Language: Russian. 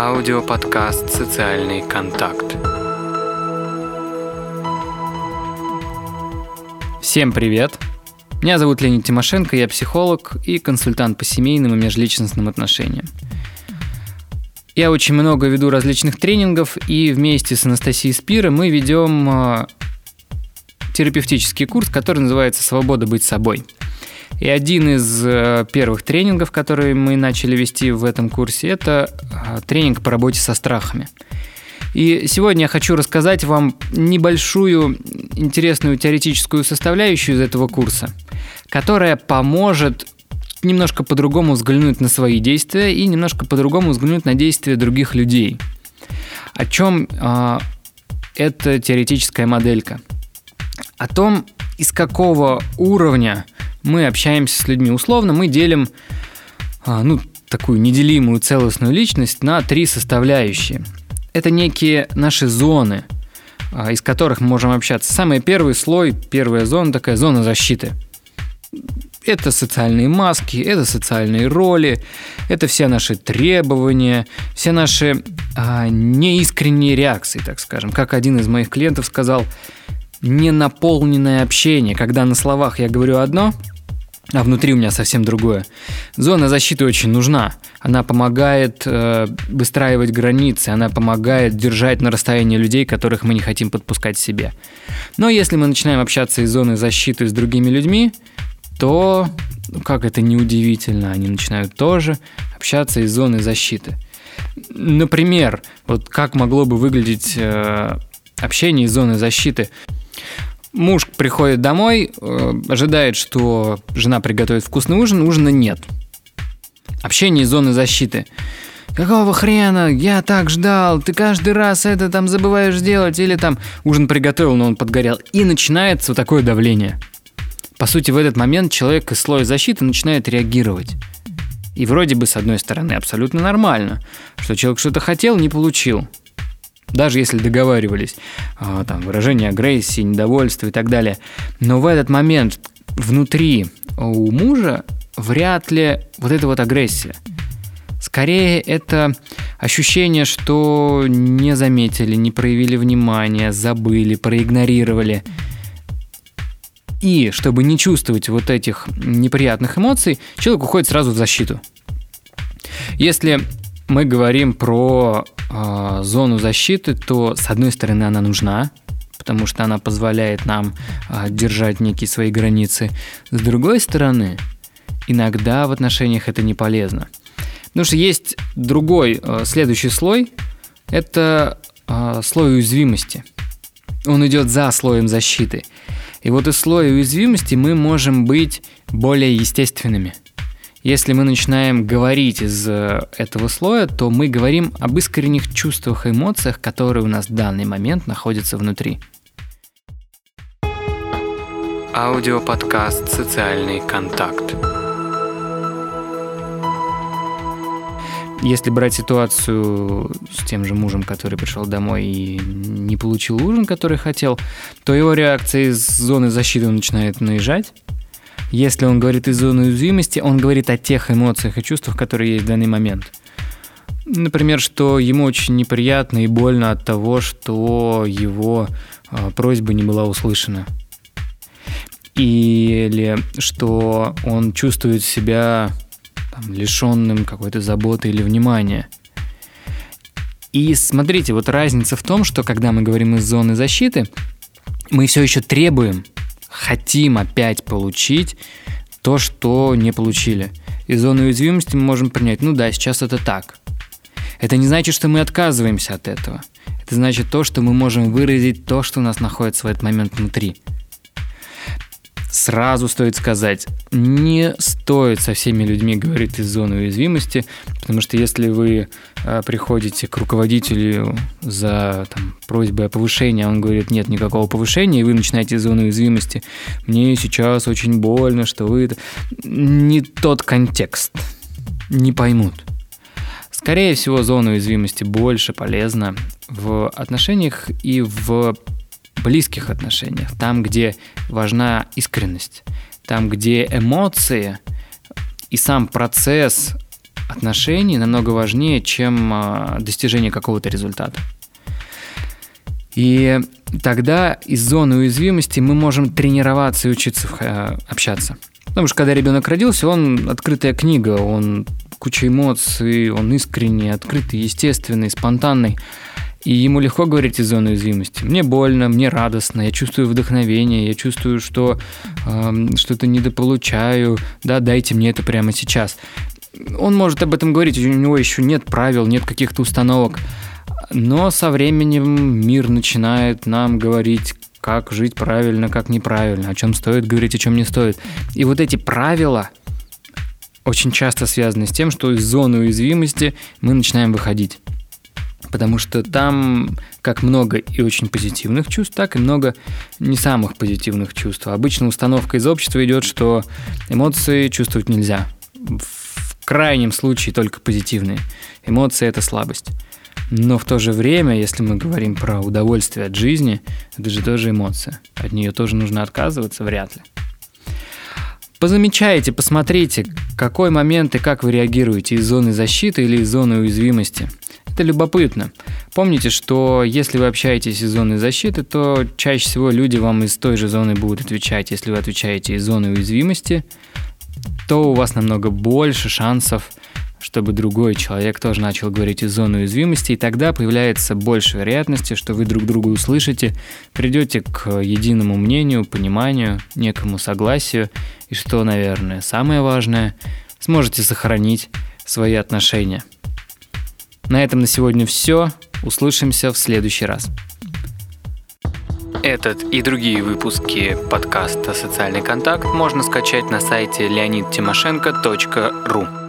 Аудиоподкаст «Социальный контакт». Всем привет! Меня зовут Леонид Тимошенко, я психолог и консультант по семейным и межличностным отношениям. Я очень много веду различных тренингов, и вместе с Анастасией Спира мы ведем а, терапевтический курс, который называется «Свобода быть собой». И один из э, первых тренингов, которые мы начали вести в этом курсе, это а, тренинг по работе со страхами. И сегодня я хочу рассказать вам небольшую интересную теоретическую составляющую из этого курса, которая поможет немножко по-другому взглянуть на свои действия и немножко по-другому взглянуть на действия других людей. О чем э, эта теоретическая моделька? О том, из какого уровня мы общаемся с людьми. Условно мы делим а, ну, такую неделимую целостную личность на три составляющие. Это некие наши зоны, а, из которых мы можем общаться. Самый первый слой, первая зона, такая зона защиты. Это социальные маски, это социальные роли, это все наши требования, все наши а, неискренние реакции, так скажем. Как один из моих клиентов сказал, ненаполненное общение, когда на словах я говорю одно, а внутри у меня совсем другое. Зона защиты очень нужна. Она помогает э, выстраивать границы, она помогает держать на расстоянии людей, которых мы не хотим подпускать себе. Но если мы начинаем общаться из зоны защиты с другими людьми, то, ну, как это неудивительно, они начинают тоже общаться из зоны защиты. Например, вот как могло бы выглядеть э, общение из зоны защиты – Муж приходит домой, э, ожидает, что жена приготовит вкусный ужин, ужина нет. Общение из зоны защиты. Какого хрена? Я так ждал. Ты каждый раз это там забываешь делать. Или там ужин приготовил, но он подгорел. И начинается вот такое давление. По сути, в этот момент человек из слоя защиты начинает реагировать. И вроде бы, с одной стороны, абсолютно нормально, что человек что-то хотел, не получил даже если договаривались, а, там, выражение агрессии, недовольства и так далее. Но в этот момент внутри у мужа вряд ли вот эта вот агрессия. Скорее это ощущение, что не заметили, не проявили внимания, забыли, проигнорировали. И чтобы не чувствовать вот этих неприятных эмоций, человек уходит сразу в защиту. Если мы говорим про э, зону защиты, то с одной стороны она нужна, потому что она позволяет нам э, держать некие свои границы. С другой стороны, иногда в отношениях это не полезно. Потому что есть другой, э, следующий слой, это э, слой уязвимости. Он идет за слоем защиты. И вот из слоя уязвимости мы можем быть более естественными – если мы начинаем говорить из э, этого слоя, то мы говорим об искренних чувствах и эмоциях, которые у нас в данный момент находятся внутри. Аудиоподкаст «Социальный контакт». Если брать ситуацию с тем же мужем, который пришел домой и не получил ужин, который хотел, то его реакция из зоны защиты начинает наезжать, если он говорит из зоны уязвимости, он говорит о тех эмоциях и чувствах, которые есть в данный момент. Например, что ему очень неприятно и больно от того, что его э, просьба не была услышана. Или что он чувствует себя там, лишенным какой-то заботы или внимания. И смотрите, вот разница в том, что когда мы говорим из зоны защиты, мы все еще требуем хотим опять получить то, что не получили. Из зоны уязвимости мы можем принять, ну да, сейчас это так. Это не значит, что мы отказываемся от этого. Это значит то, что мы можем выразить то, что у нас находится в этот момент внутри сразу стоит сказать, не стоит со всеми людьми говорить из зоны уязвимости, потому что если вы э, приходите к руководителю за там, просьбой о повышении, а он говорит, нет никакого повышения, и вы начинаете из зоны уязвимости, мне сейчас очень больно, что вы... Не тот контекст, не поймут. Скорее всего, зона уязвимости больше полезна в отношениях и в близких отношениях, там, где важна искренность, там, где эмоции и сам процесс отношений намного важнее, чем а, достижение какого-то результата. И тогда из зоны уязвимости мы можем тренироваться и учиться э, общаться. Потому что когда ребенок родился, он открытая книга, он куча эмоций, он искренний, открытый, естественный, спонтанный. И ему легко говорить из зоны уязвимости. Мне больно, мне радостно, я чувствую вдохновение, я чувствую, что э, что-то недополучаю, да, дайте мне это прямо сейчас. Он может об этом говорить, у него еще нет правил, нет каких-то установок. Но со временем мир начинает нам говорить, как жить правильно, как неправильно, о чем стоит говорить, о чем не стоит. И вот эти правила очень часто связаны с тем, что из зоны уязвимости мы начинаем выходить. Потому что там как много и очень позитивных чувств, так и много не самых позитивных чувств. Обычно установка из общества идет, что эмоции чувствовать нельзя. В крайнем случае только позитивные. Эмоции – это слабость. Но в то же время, если мы говорим про удовольствие от жизни, это же тоже эмоция. От нее тоже нужно отказываться, вряд ли. Позамечайте, посмотрите, какой момент и как вы реагируете из зоны защиты или из зоны уязвимости. Это любопытно. Помните, что если вы общаетесь из зоны защиты, то чаще всего люди вам из той же зоны будут отвечать. Если вы отвечаете из зоны уязвимости, то у вас намного больше шансов чтобы другой человек тоже начал говорить из зоны уязвимости, и тогда появляется больше вероятности, что вы друг друга услышите, придете к единому мнению, пониманию, некому согласию, и что, наверное, самое важное, сможете сохранить свои отношения. На этом на сегодня все. Услышимся в следующий раз. Этот и другие выпуски подкаста «Социальный контакт» можно скачать на сайте leonidтимошенко.ру.